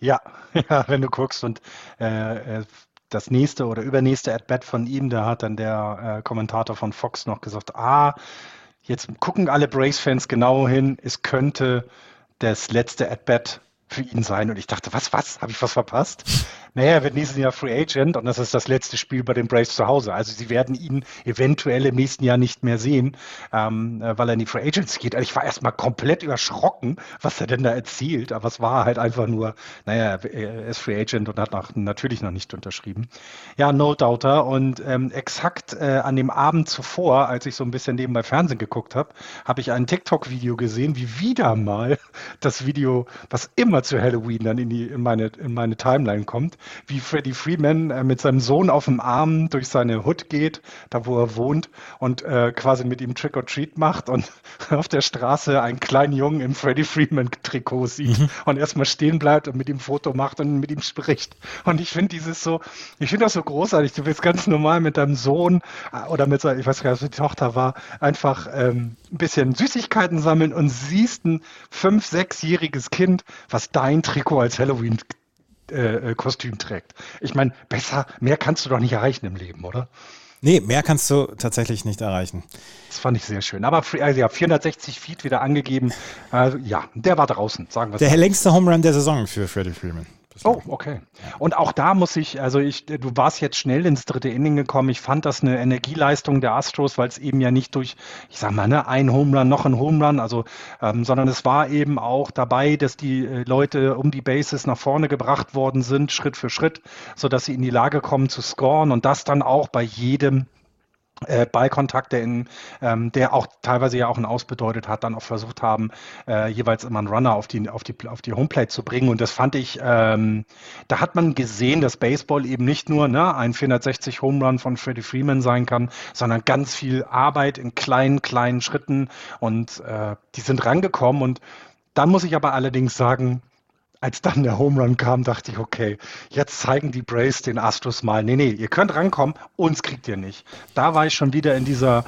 Ja, ja, wenn du guckst und äh, äh, das nächste oder übernächste At-Bat von ihm, da hat dann der äh, Kommentator von Fox noch gesagt, ah, jetzt gucken alle Brace-Fans genau hin, es könnte das letzte At-Bat für ihn sein. Und ich dachte, was, was? Habe ich was verpasst? Naja, er wird nächstes Jahr Free Agent und das ist das letzte Spiel bei den Braves zu Hause. Also sie werden ihn eventuell im nächsten Jahr nicht mehr sehen, ähm, äh, weil er in die Free Agents geht. Also ich war erstmal komplett überschrocken, was er denn da erzielt. Aber es war halt einfach nur, naja, er ist Free Agent und hat noch, natürlich noch nicht unterschrieben. Ja, no doubter. Und ähm, exakt äh, an dem Abend zuvor, als ich so ein bisschen nebenbei Fernsehen geguckt habe, habe ich ein TikTok-Video gesehen, wie wieder mal das Video, was immer zu Halloween dann in, die, in, meine, in meine Timeline kommt, wie Freddie Freeman äh, mit seinem Sohn auf dem Arm durch seine Hood geht, da wo er wohnt, und äh, quasi mit ihm Trick or Treat macht und auf der Straße einen kleinen Jungen im Freddie Freeman-Trikot sieht mhm. und erstmal stehen bleibt und mit ihm Foto macht und mit ihm spricht. Und ich finde dieses so, ich finde das so großartig. Du bist ganz normal mit deinem Sohn äh, oder mit seiner, ich weiß gar nicht, was die Tochter war, einfach ähm, ein bisschen Süßigkeiten sammeln und siehst ein fünf-, sechsjähriges Kind, was dein Trikot als Halloween äh, äh, Kostüm trägt. Ich meine, besser, mehr kannst du doch nicht erreichen im Leben, oder? Nee, mehr kannst du tatsächlich nicht erreichen. Das fand ich sehr schön. Aber also ja, 460 Feet wieder angegeben. Also, ja, der war draußen, sagen wir Der so. längste Home Run der Saison für Freddie Freeman. Oh, okay. Und auch da muss ich, also ich, du warst jetzt schnell ins dritte Inning gekommen. Ich fand das eine Energieleistung der Astros, weil es eben ja nicht durch, ich sag mal, ne, ein Home Run, noch ein Home Run, also, ähm, sondern es war eben auch dabei, dass die äh, Leute um die Bases nach vorne gebracht worden sind, Schritt für Schritt, sodass sie in die Lage kommen zu scoren und das dann auch bei jedem äh, Ballkontakt, der, in, ähm, der auch teilweise ja auch ein Aus bedeutet hat, dann auch versucht haben, äh, jeweils immer einen Runner auf die, auf die, auf die Homeplate zu bringen. Und das fand ich, ähm, da hat man gesehen, dass Baseball eben nicht nur ne, ein 460 Home Run von Freddie Freeman sein kann, sondern ganz viel Arbeit in kleinen, kleinen Schritten. Und äh, die sind rangekommen. Und dann muss ich aber allerdings sagen, als dann der Home Run kam, dachte ich, okay, jetzt zeigen die Braves den Astros mal, nee, nee, ihr könnt rankommen, uns kriegt ihr nicht. Da war ich schon wieder in dieser,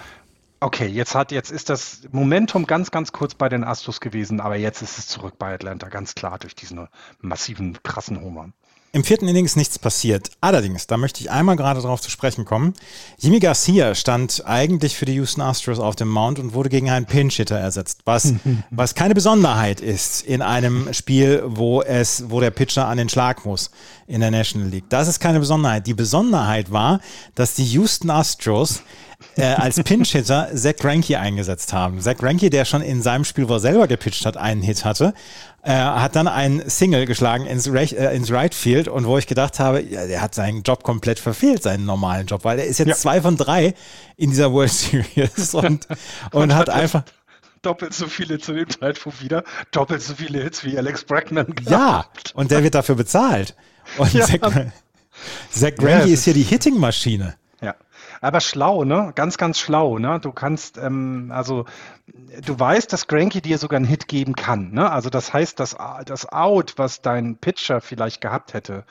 okay, jetzt hat, jetzt ist das Momentum ganz, ganz kurz bei den Astros gewesen, aber jetzt ist es zurück bei Atlanta, ganz klar durch diesen massiven, krassen Home Run. Im vierten Inning ist nichts passiert. Allerdings, da möchte ich einmal gerade darauf zu sprechen kommen. Jimmy Garcia stand eigentlich für die Houston Astros auf dem Mount und wurde gegen einen Pinch-Hitter ersetzt, was, was keine Besonderheit ist in einem Spiel, wo es, wo der Pitcher an den Schlag muss in der National League. Das ist keine Besonderheit. Die Besonderheit war, dass die Houston Astros äh, als Pinch-Hitter Zach Greinke eingesetzt haben. Zach Greinke, der schon in seinem Spiel, wo er selber gepitcht hat, einen Hit hatte, äh, hat dann einen Single geschlagen ins, Re äh, ins Right Field und wo ich gedacht habe, ja, der hat seinen Job komplett verfehlt, seinen normalen Job, weil er ist jetzt ja. zwei von drei in dieser World Series und, und hat einfach doppelt so viele zu dem Zeitpunkt wieder, doppelt so viele Hits wie Alex Bregman. Ja, und der wird dafür bezahlt. Und ja. Zach, Zach Greinke ja, ist hier die Hitting-Maschine. Aber schlau, ne? Ganz, ganz schlau, ne? Du kannst, ähm, also du weißt, dass Granky dir sogar einen Hit geben kann, ne? Also das heißt, dass das Out, was dein Pitcher vielleicht gehabt hätte,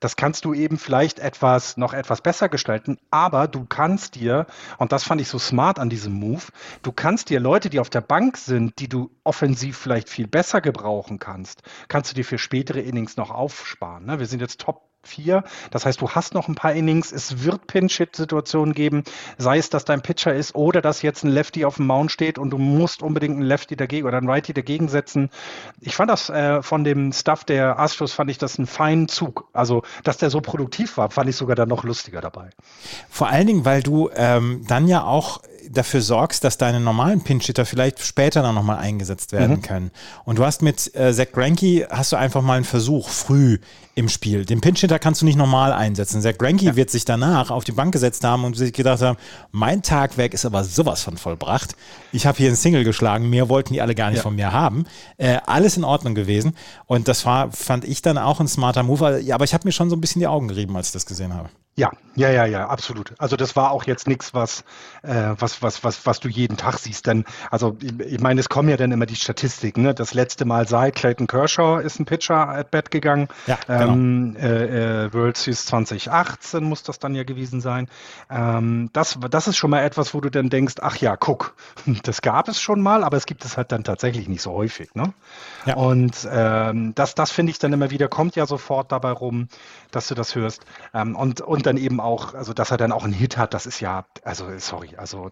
das kannst du eben vielleicht etwas, noch etwas besser gestalten, aber du kannst dir, und das fand ich so smart an diesem Move, du kannst dir Leute, die auf der Bank sind, die du offensiv vielleicht viel besser gebrauchen kannst, kannst du dir für spätere Innings noch aufsparen. Ne? Wir sind jetzt Top vier. Das heißt, du hast noch ein paar Innings. Es wird Pinch-Hit-Situationen geben, sei es, dass dein Pitcher ist oder dass jetzt ein Lefty auf dem Mount steht und du musst unbedingt einen Lefty dagegen oder einen Righty dagegen setzen. Ich fand das äh, von dem Stuff der Astros, fand ich das einen feinen Zug. Also, dass der so produktiv war, fand ich sogar dann noch lustiger dabei. Vor allen Dingen, weil du ähm, dann ja auch dafür sorgst, dass deine normalen Pinch-Hitter vielleicht später dann nochmal eingesetzt werden mhm. können. Und du hast mit äh, Zach Granke, hast du einfach mal einen Versuch früh im Spiel. Den Pinch-Hitter kannst du nicht normal einsetzen. Zach Granke ja. wird sich danach auf die Bank gesetzt haben und sich gedacht haben, mein Tagwerk ist aber sowas von vollbracht. Ich habe hier einen Single geschlagen, mehr wollten die alle gar nicht ja. von mir haben. Äh, alles in Ordnung gewesen. Und das war, fand ich dann auch ein smarter Move. Aber ich habe mir schon so ein bisschen die Augen gerieben, als ich das gesehen habe. Ja, ja, ja, ja, absolut. Also das war auch jetzt nichts, was, äh, was, was, was, was du jeden Tag siehst. Denn, also ich, meine, es kommen ja dann immer die Statistiken. Ne? Das letzte Mal seit Clayton Kershaw ist ein Pitcher at Bat gegangen. Ja, genau. Ähm, äh, äh, World Series 2018 muss das dann ja gewesen sein. Ähm, das, das ist schon mal etwas, wo du dann denkst, ach ja, guck, das gab es schon mal, aber es gibt es halt dann tatsächlich nicht so häufig. Ne? Ja. Und ähm, das, das finde ich dann immer wieder, kommt ja sofort dabei rum, dass du das hörst. Ähm, und, und dann eben auch, also dass er dann auch einen Hit hat, das ist ja, also sorry, also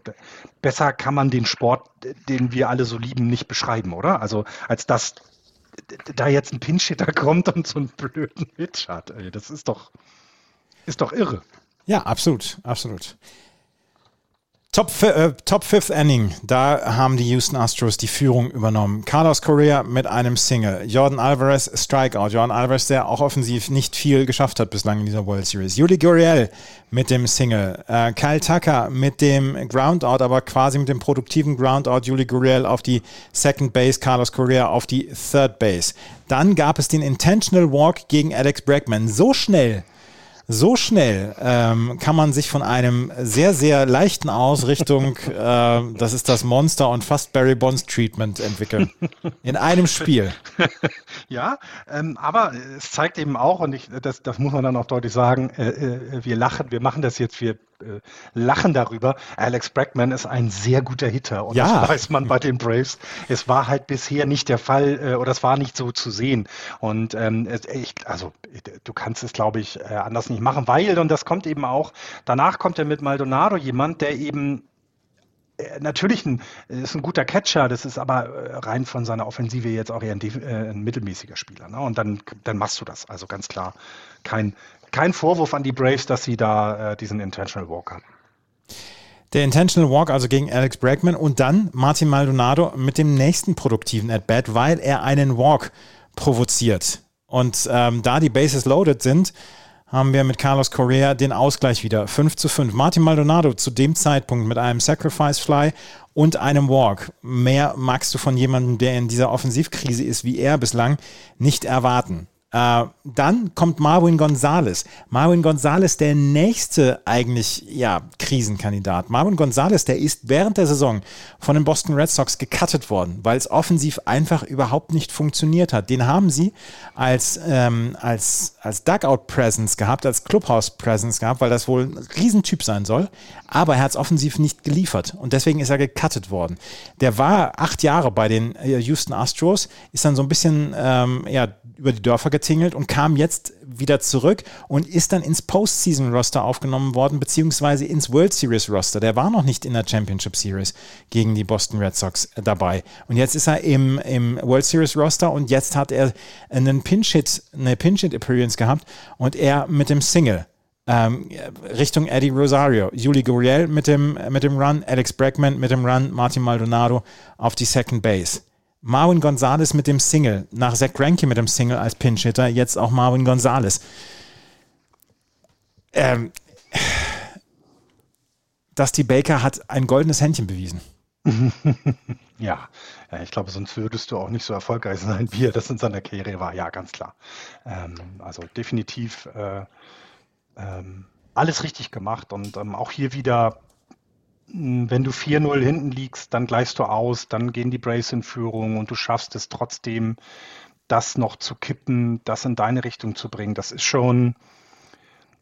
besser kann man den Sport, den wir alle so lieben, nicht beschreiben, oder? Also als dass da jetzt ein Pinch-Hitter kommt und so einen blöden Hit hat. Das ist doch, ist doch irre. Ja, absolut, absolut. Top, äh, Top Fifth Inning, da haben die Houston Astros die Führung übernommen. Carlos Correa mit einem Single, Jordan Alvarez Strikeout, Jordan Alvarez, der auch offensiv nicht viel geschafft hat bislang in dieser World Series. Yuli Gurriel mit dem Single, äh, Kyle Tucker mit dem Groundout, aber quasi mit dem produktiven Groundout, Yuli Gurriel auf die Second Base, Carlos Correa auf die Third Base. Dann gab es den Intentional Walk gegen Alex Bregman. So schnell so schnell ähm, kann man sich von einem sehr, sehr leichten Aus Richtung, äh, das ist das Monster und fast Barry Bonds Treatment entwickeln. In einem Spiel. Ja, ähm, aber es zeigt eben auch, und ich, das, das muss man dann auch deutlich sagen, äh, äh, wir lachen, wir machen das jetzt, wir äh, lachen darüber. Alex Bregman ist ein sehr guter Hitter und ja. das weiß man bei den Braves. Es war halt bisher nicht der Fall äh, oder es war nicht so zu sehen. Und ähm, ich, also du kannst es, glaube ich, äh, anders nicht machen, weil, und das kommt eben auch, danach kommt er mit Maldonado jemand, der eben äh, natürlich ein, ist ein guter Catcher, das ist aber rein von seiner Offensive jetzt auch eher ein, äh, ein mittelmäßiger Spieler. Ne? Und dann, dann machst du das. Also ganz klar kein, kein Vorwurf an die Braves, dass sie da äh, diesen Intentional Walk hatten. Der Intentional Walk also gegen Alex Bregman und dann Martin Maldonado mit dem nächsten produktiven At-Bat, weil er einen Walk provoziert. Und ähm, da die Bases loaded sind, haben wir mit Carlos Correa den Ausgleich wieder. 5 zu 5. Martin Maldonado zu dem Zeitpunkt mit einem Sacrifice Fly und einem Walk. Mehr magst du von jemandem, der in dieser Offensivkrise ist wie er bislang, nicht erwarten. Äh, dann kommt Marwin Gonzalez. Marwin Gonzalez, der nächste eigentlich ja, Krisenkandidat. Marwin Gonzalez, der ist während der Saison von den Boston Red Sox gecuttet worden, weil es offensiv einfach überhaupt nicht funktioniert hat. Den haben sie als, ähm, als, als Dugout-Presence gehabt, als Clubhouse-Presence gehabt, weil das wohl ein Riesentyp sein soll. Aber er hat es offensiv nicht geliefert und deswegen ist er gecuttet worden. Der war acht Jahre bei den äh, Houston Astros, ist dann so ein bisschen ähm, ja, über die Dörfer getingelt und kam jetzt wieder zurück und ist dann ins Postseason-Roster aufgenommen worden, beziehungsweise ins World Series-Roster. Der war noch nicht in der Championship Series gegen die Boston Red Sox dabei. Und jetzt ist er im, im World Series-Roster und jetzt hat er einen Pinch-Hit, eine Pinch-Hit-Appearance gehabt und er mit dem Single. Ähm, Richtung Eddie Rosario, Juli Gurriel mit dem, mit dem Run, Alex Bregman mit dem Run, Martin Maldonado auf die Second Base. Marvin Gonzalez mit dem Single, nach Zach Greinke mit dem Single als Pinch-Hitter, jetzt auch Marvin Gonzalez. Ähm, Dusty Baker hat ein goldenes Händchen bewiesen. ja, ja, ich glaube, sonst würdest du auch nicht so erfolgreich sein, wie er das in seiner Karriere war. Ja, ganz klar. Ähm, also definitiv äh, ähm, alles richtig gemacht und ähm, auch hier wieder wenn du 4-0 hinten liegst, dann gleichst du aus, dann gehen die Braves in Führung und du schaffst es trotzdem, das noch zu kippen, das in deine Richtung zu bringen. Das ist schon,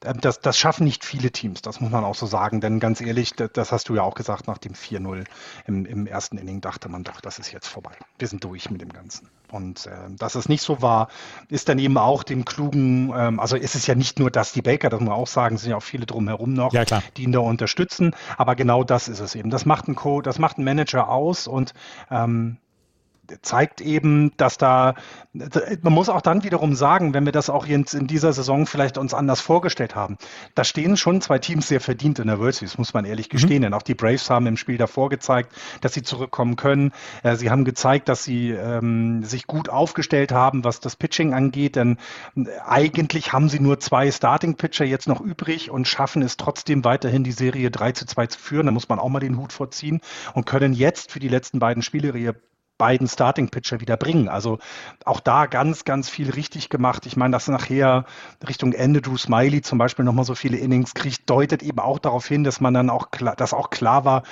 ähm, das, das schaffen nicht viele Teams, das muss man auch so sagen. Denn ganz ehrlich, das hast du ja auch gesagt, nach dem 4-0 im, im ersten Inning dachte man doch, das ist jetzt vorbei. Wir sind durch mit dem Ganzen. Und äh, dass es nicht so war, ist dann eben auch dem klugen, ähm, also ist es ja nicht nur dass die Baker, das muss man auch sagen, es sind ja auch viele drumherum noch, ja, die ihn da unterstützen. Aber genau das ist es eben. Das macht ein Co, das macht ein Manager aus und ähm, zeigt eben, dass da, man muss auch dann wiederum sagen, wenn wir das auch jetzt in dieser Saison vielleicht uns anders vorgestellt haben, da stehen schon zwei Teams sehr verdient in der World Series, muss man ehrlich mhm. gestehen. Mhm. Denn auch die Braves haben im Spiel davor gezeigt, dass sie zurückkommen können. Äh, sie haben gezeigt, dass sie ähm, sich gut aufgestellt haben, was das Pitching angeht. Denn äh, eigentlich haben sie nur zwei Starting-Pitcher jetzt noch übrig und schaffen es trotzdem weiterhin, die Serie 3 zu 2 zu führen. Da muss man auch mal den Hut vorziehen und können jetzt für die letzten beiden Spiele ihre beiden Starting-Pitcher wieder bringen. Also auch da ganz, ganz viel richtig gemacht. Ich meine, dass nachher Richtung Ende Drew Smiley zum Beispiel nochmal so viele Innings kriegt, deutet eben auch darauf hin, dass man dann auch klar, dass auch klar war,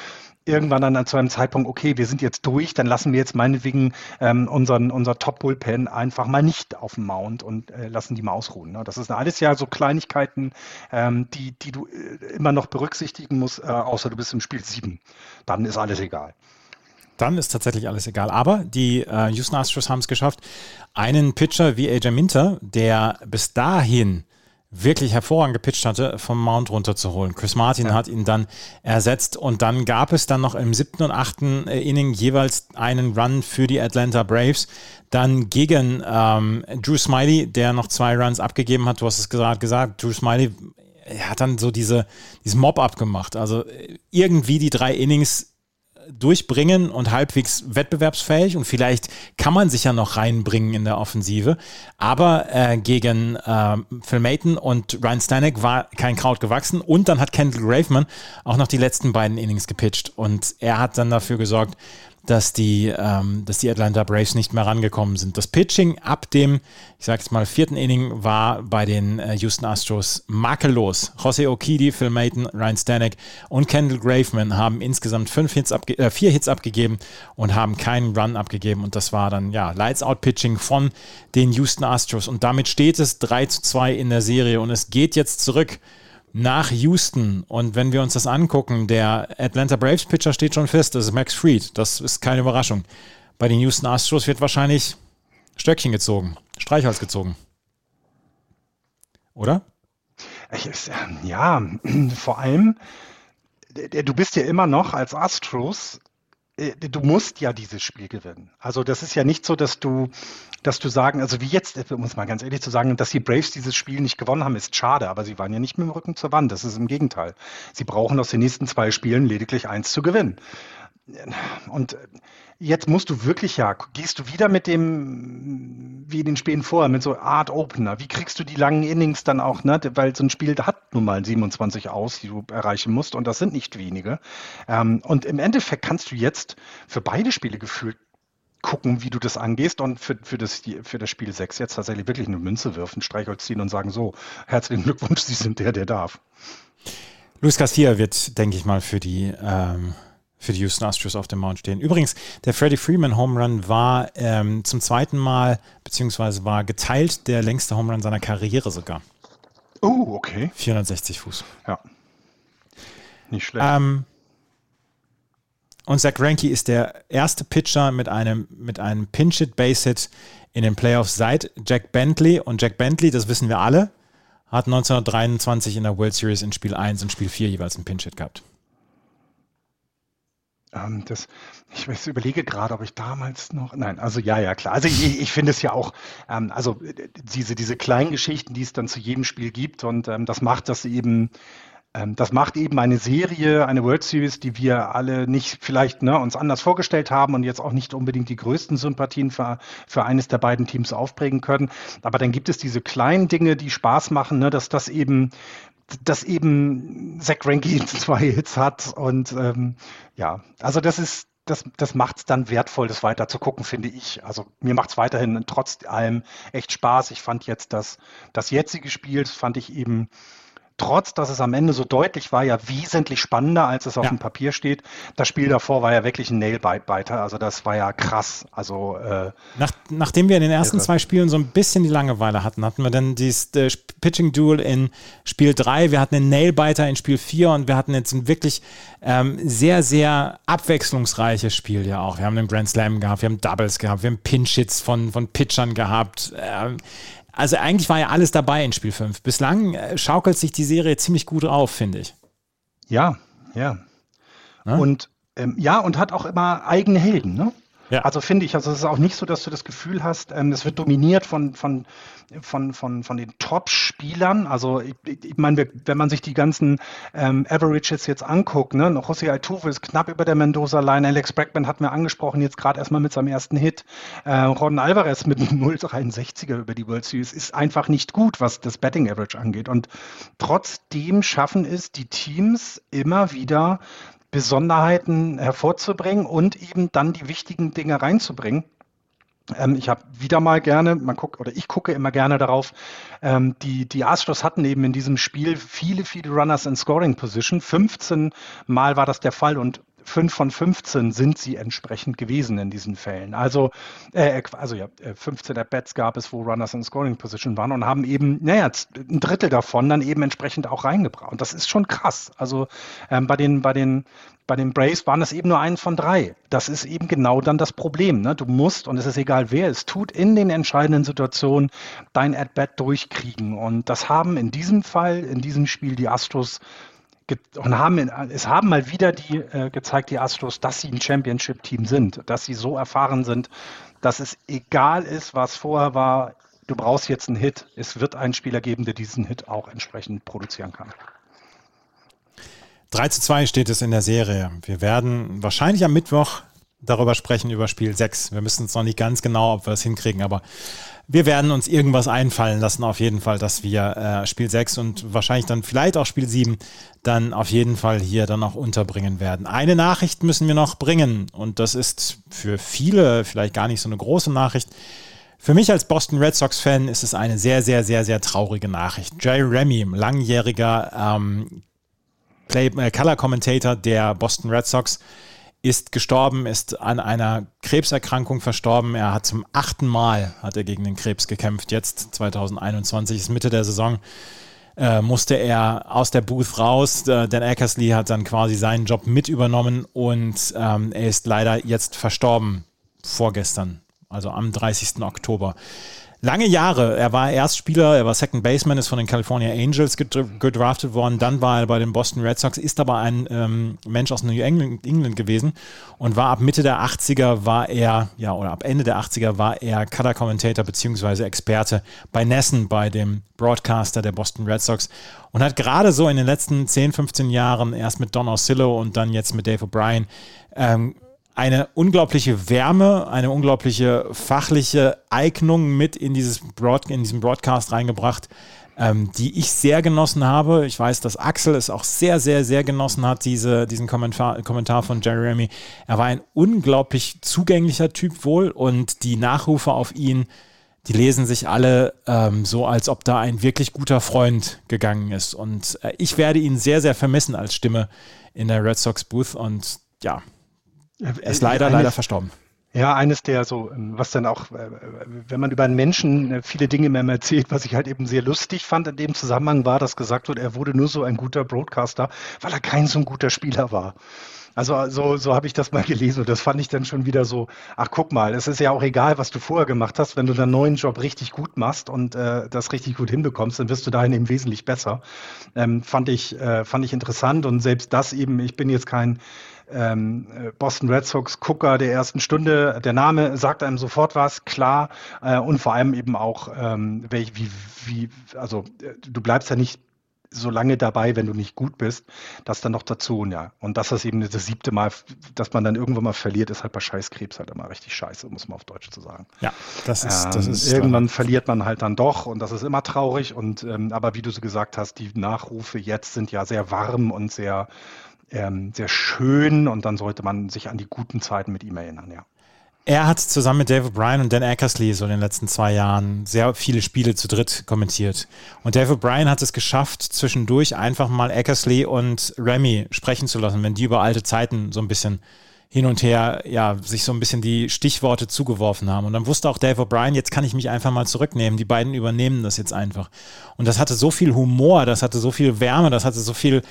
irgendwann dann zu einem Zeitpunkt, okay, wir sind jetzt durch, dann lassen wir jetzt meinetwegen ähm, unseren, unser Top-Bullpen einfach mal nicht auf dem Mount und äh, lassen die mal ausruhen. Ne? Das ist alles ja so Kleinigkeiten, ähm, die, die du äh, immer noch berücksichtigen musst, äh, außer du bist im Spiel 7. Dann ist alles egal dann ist tatsächlich alles egal. Aber die äh, Houston Astros haben es geschafft, einen Pitcher wie AJ Minter, der bis dahin wirklich hervorragend gepitcht hatte, vom Mount runterzuholen. Chris Martin ja. hat ihn dann ersetzt und dann gab es dann noch im siebten und achten äh, Inning jeweils einen Run für die Atlanta Braves. Dann gegen ähm, Drew Smiley, der noch zwei Runs abgegeben hat. Du hast es gerade gesagt, Drew Smiley er hat dann so diese, diesen Mob-up gemacht. Also äh, irgendwie die drei Innings durchbringen und halbwegs wettbewerbsfähig. Und vielleicht kann man sich ja noch reinbringen in der Offensive. Aber äh, gegen äh, Phil Mayton und Ryan Stanek war kein Kraut gewachsen. Und dann hat Kendall Graveman auch noch die letzten beiden Innings gepitcht. Und er hat dann dafür gesorgt, dass die, ähm, dass die Atlanta Braves nicht mehr rangekommen sind. Das Pitching ab dem, ich sage jetzt mal, vierten Inning war bei den äh, Houston Astros makellos. Jose Okidi, Phil Mayton, Ryan Stanek und Kendall Graveman haben insgesamt fünf Hits äh, vier Hits abgegeben und haben keinen Run abgegeben. Und das war dann ja Lights-Out-Pitching von den Houston Astros. Und damit steht es 3 zu 2 in der Serie. Und es geht jetzt zurück nach Houston. Und wenn wir uns das angucken, der Atlanta Braves Pitcher steht schon fest, das ist Max Fried. Das ist keine Überraschung. Bei den Houston Astros wird wahrscheinlich Stöckchen gezogen, Streichholz gezogen. Oder? Ja, vor allem, du bist ja immer noch als Astros äh, du musst ja dieses Spiel gewinnen. Also das ist ja nicht so, dass du, dass du sagen, also wie jetzt, um es mal ganz ehrlich zu sagen, dass die Braves dieses Spiel nicht gewonnen haben, ist schade, aber sie waren ja nicht mit dem Rücken zur Wand. Das ist im Gegenteil. Sie brauchen aus den nächsten zwei Spielen lediglich eins zu gewinnen. Und jetzt musst du wirklich ja, gehst du wieder mit dem, wie in den Spielen vorher, mit so Art Opener. Wie kriegst du die langen Innings dann auch, ne? Weil so ein Spiel hat nun mal 27 aus, die du erreichen musst, und das sind nicht wenige. Ähm, und im Endeffekt kannst du jetzt für beide Spiele gefühlt gucken, wie du das angehst und für, für, das, für das Spiel 6 jetzt tatsächlich wirklich eine Münze wirfen, Streichholz ziehen und sagen, so, herzlichen Glückwunsch, Sie sind der, der darf. Luis Garcia wird, denke ich mal, für die ähm, für die Houston Astros auf dem Mount stehen. Übrigens, der Freddie Freeman Home Run war ähm, zum zweiten Mal, beziehungsweise war geteilt der längste Home Run seiner Karriere sogar. Oh, okay. 460 Fuß. Ja. Nicht schlecht. Ähm, und Zach Greinke ist der erste Pitcher mit einem, mit einem Pinch-Hit-Base-Hit in den Playoffs seit Jack Bentley. Und Jack Bentley, das wissen wir alle, hat 1923 in der World Series in Spiel 1 und Spiel 4 jeweils einen Pinch-Hit gehabt. Ähm, das, ich überlege gerade, ob ich damals noch. Nein, also ja, ja, klar. Also ich, ich finde es ja auch, ähm, also äh, diese, diese kleinen Geschichten, die es dann zu jedem Spiel gibt und ähm, das macht das eben, das macht eben eine Serie, eine World Series, die wir alle nicht vielleicht ne, uns anders vorgestellt haben und jetzt auch nicht unbedingt die größten Sympathien für, für eines der beiden Teams aufbringen können. Aber dann gibt es diese kleinen Dinge, die Spaß machen, ne, dass das eben dass eben Zach Greinke zwei Hits hat und ähm, ja, also das ist das, das macht es dann wertvoll, das weiter zu gucken, finde ich. Also mir macht es weiterhin trotz allem echt Spaß. Ich fand jetzt das, das jetzige Spiel, das fand ich eben trotz dass es am Ende so deutlich war, ja wesentlich spannender, als es auf ja. dem Papier steht. Das Spiel davor war ja wirklich ein Nailbiter, also das war ja krass. Also äh, Nach, nachdem wir in den ersten irre. zwei Spielen so ein bisschen die Langeweile hatten, hatten wir dann dieses äh, Pitching Duel in Spiel 3, wir hatten einen Nailbiter in Spiel 4 und wir hatten jetzt ein wirklich ähm, sehr, sehr abwechslungsreiches Spiel ja auch. Wir haben einen Grand Slam gehabt, wir haben Doubles gehabt, wir haben Pinch-Hits von, von Pitchern gehabt. Äh, also eigentlich war ja alles dabei in Spiel 5. Bislang äh, schaukelt sich die Serie ziemlich gut auf, finde ich. Ja, ja. Na? Und ähm, ja, und hat auch immer eigene Helden, ne? Ja. Also finde ich, also es ist auch nicht so, dass du das Gefühl hast, ähm, es wird dominiert von, von, von, von, von den Top-Spielern. Also ich, ich meine, wenn man sich die ganzen ähm, Averages jetzt anguckt, ne, José Altuve ist knapp über der Mendoza-Line, Alex Bregman hat mir angesprochen, jetzt gerade erstmal mit seinem ersten Hit. Äh, Ron Alvarez mit einem 0,63er über die World Series ist einfach nicht gut, was das Betting Average angeht. Und trotzdem schaffen es die Teams immer wieder Besonderheiten hervorzubringen und eben dann die wichtigen Dinge reinzubringen. Ähm, ich habe wieder mal gerne, man guckt, oder ich gucke immer gerne darauf, ähm, die, die Astros hatten eben in diesem Spiel viele, viele Runners in Scoring Position. 15 Mal war das der Fall und fünf von 15 sind sie entsprechend gewesen in diesen Fällen. Also, äh, also ja, 15 äh, At-Bats gab es, wo Runners in Scoring Position waren und haben eben, naja, ein Drittel davon dann eben entsprechend auch reingebracht. Und das ist schon krass. Also ähm, bei den, bei den bei den Braves waren es eben nur eins von drei. Das ist eben genau dann das Problem. Ne? Du musst, und es ist egal, wer es tut, in den entscheidenden Situationen dein At-Bat durchkriegen. Und das haben in diesem Fall, in diesem Spiel die Astros und haben es haben mal wieder die äh, gezeigt, die Astros, dass sie ein Championship-Team sind, dass sie so erfahren sind, dass es egal ist, was vorher war, du brauchst jetzt einen Hit. Es wird einen Spieler geben, der diesen Hit auch entsprechend produzieren kann. 3 zu 2 steht es in der Serie. Wir werden wahrscheinlich am Mittwoch darüber sprechen, über Spiel 6. Wir müssen es noch nicht ganz genau, ob wir es hinkriegen, aber wir werden uns irgendwas einfallen lassen, auf jeden Fall, dass wir äh, Spiel 6 und wahrscheinlich dann vielleicht auch Spiel 7 dann auf jeden Fall hier dann auch unterbringen werden. Eine Nachricht müssen wir noch bringen und das ist für viele vielleicht gar nicht so eine große Nachricht. Für mich als Boston Red Sox-Fan ist es eine sehr, sehr, sehr, sehr traurige Nachricht. Jerry Remy, langjähriger ähm, Play, äh, Color Commentator der Boston Red Sox, ist gestorben, ist an einer Krebserkrankung verstorben. Er hat zum achten Mal hat er gegen den Krebs gekämpft. Jetzt 2021 ist Mitte der Saison. Äh, musste er aus der Booth raus. Äh, Dan Eckersley hat dann quasi seinen Job mit übernommen und ähm, er ist leider jetzt verstorben vorgestern, also am 30. Oktober lange Jahre. Er war Erstspieler, er war Second Baseman, ist von den California Angels gedraftet worden. Dann war er bei den Boston Red Sox, ist aber ein ähm, Mensch aus New England, England, gewesen und war ab Mitte der 80er war er, ja, oder ab Ende der 80er war er Color Commentator beziehungsweise Experte bei Nessen, bei dem Broadcaster der Boston Red Sox und hat gerade so in den letzten 10, 15 Jahren erst mit Don Orsillo und dann jetzt mit Dave O'Brien ähm, eine unglaubliche Wärme, eine unglaubliche fachliche Eignung mit in, dieses Broad, in diesen Broadcast reingebracht, ähm, die ich sehr genossen habe. Ich weiß, dass Axel es auch sehr, sehr, sehr genossen hat, diese, diesen Kommentar, Kommentar von Jeremy. Er war ein unglaublich zugänglicher Typ wohl und die Nachrufe auf ihn, die lesen sich alle ähm, so, als ob da ein wirklich guter Freund gegangen ist. Und äh, ich werde ihn sehr, sehr vermissen als Stimme in der Red Sox Booth und ja, er ist leider, eines, leider verstorben. Ja, eines der so, ähm, was dann auch, äh, wenn man über einen Menschen äh, viele Dinge mehr erzählt, was ich halt eben sehr lustig fand in dem Zusammenhang war, dass gesagt wird, er wurde nur so ein guter Broadcaster, weil er kein so ein guter Spieler war. Also so, so habe ich das mal gelesen und das fand ich dann schon wieder so, ach guck mal, es ist ja auch egal, was du vorher gemacht hast, wenn du deinen neuen Job richtig gut machst und äh, das richtig gut hinbekommst, dann wirst du dahin eben wesentlich besser. Ähm, fand, ich, äh, fand ich interessant und selbst das eben, ich bin jetzt kein ähm, Boston Red Sox Gucker der ersten Stunde. Der Name sagt einem sofort was, klar, äh, und vor allem eben auch, ähm, welch, wie, wie, also äh, du bleibst ja nicht so lange dabei, wenn du nicht gut bist, das dann noch dazu, ja. Und dass das eben das siebte Mal, dass man dann irgendwann mal verliert, ist halt bei Scheißkrebs halt immer richtig scheiße, muss man auf Deutsch zu sagen. Ja, das ist, ähm, das ist irgendwann klar. verliert man halt dann doch und das ist immer traurig und ähm, aber wie du so gesagt hast, die Nachrufe jetzt sind ja sehr warm und sehr ähm, sehr schön und dann sollte man sich an die guten Zeiten mit ihm erinnern, ja. Er hat zusammen mit David Bryan und Dan Eckersley so in den letzten zwei Jahren sehr viele Spiele zu dritt kommentiert. Und David Bryan hat es geschafft, zwischendurch einfach mal Eckersley und Remy sprechen zu lassen, wenn die über alte Zeiten so ein bisschen hin und her, ja, sich so ein bisschen die Stichworte zugeworfen haben. Und dann wusste auch Dave O'Brien, jetzt kann ich mich einfach mal zurücknehmen. Die beiden übernehmen das jetzt einfach. Und das hatte so viel Humor, das hatte so viel Wärme, das hatte so viel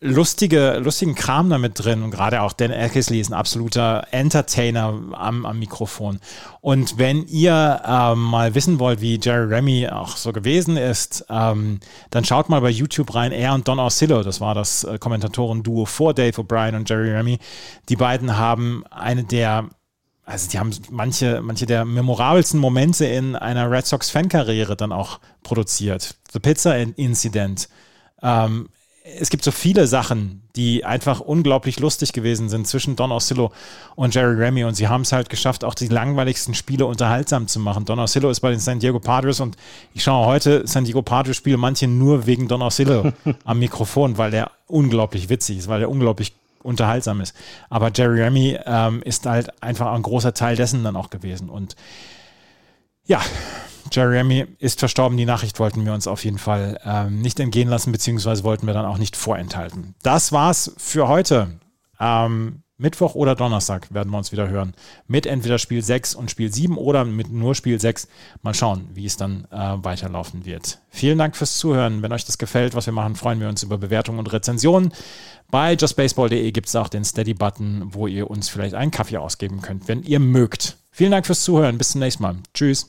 lustige, lustigen Kram damit drin und gerade auch Dan Eckersley ist ein absoluter Entertainer am, am Mikrofon. Und wenn ihr ähm, mal wissen wollt, wie Jerry Remy auch so gewesen ist, ähm, dann schaut mal bei YouTube rein. Er und Don Orsillo, das war das äh, Kommentatoren-Duo vor Dave O'Brien und Jerry Remy. Die beiden haben eine der also die haben manche, manche der memorabelsten Momente in einer Red Sox-Fankarriere dann auch produziert. The Pizza Incident. Ähm, es gibt so viele Sachen, die einfach unglaublich lustig gewesen sind zwischen Don Orsillo und Jerry Remy und sie haben es halt geschafft, auch die langweiligsten Spiele unterhaltsam zu machen. Don Orsillo ist bei den San Diego Padres und ich schaue heute San Diego Padres Spiele manche nur wegen Don Orsillo am Mikrofon, weil der unglaublich witzig ist, weil der unglaublich unterhaltsam ist. Aber Jerry Remy ähm, ist halt einfach ein großer Teil dessen dann auch gewesen. Und ja, Jerry Remy ist verstorben. Die Nachricht wollten wir uns auf jeden Fall ähm, nicht entgehen lassen, beziehungsweise wollten wir dann auch nicht vorenthalten. Das war's für heute. Ähm, Mittwoch oder Donnerstag werden wir uns wieder hören. Mit entweder Spiel 6 und Spiel 7 oder mit nur Spiel 6. Mal schauen, wie es dann äh, weiterlaufen wird. Vielen Dank fürs Zuhören. Wenn euch das gefällt, was wir machen, freuen wir uns über Bewertungen und Rezensionen. Bei justbaseball.de gibt es auch den Steady-Button, wo ihr uns vielleicht einen Kaffee ausgeben könnt, wenn ihr mögt. Vielen Dank fürs Zuhören. Bis zum nächsten Mal. Tschüss.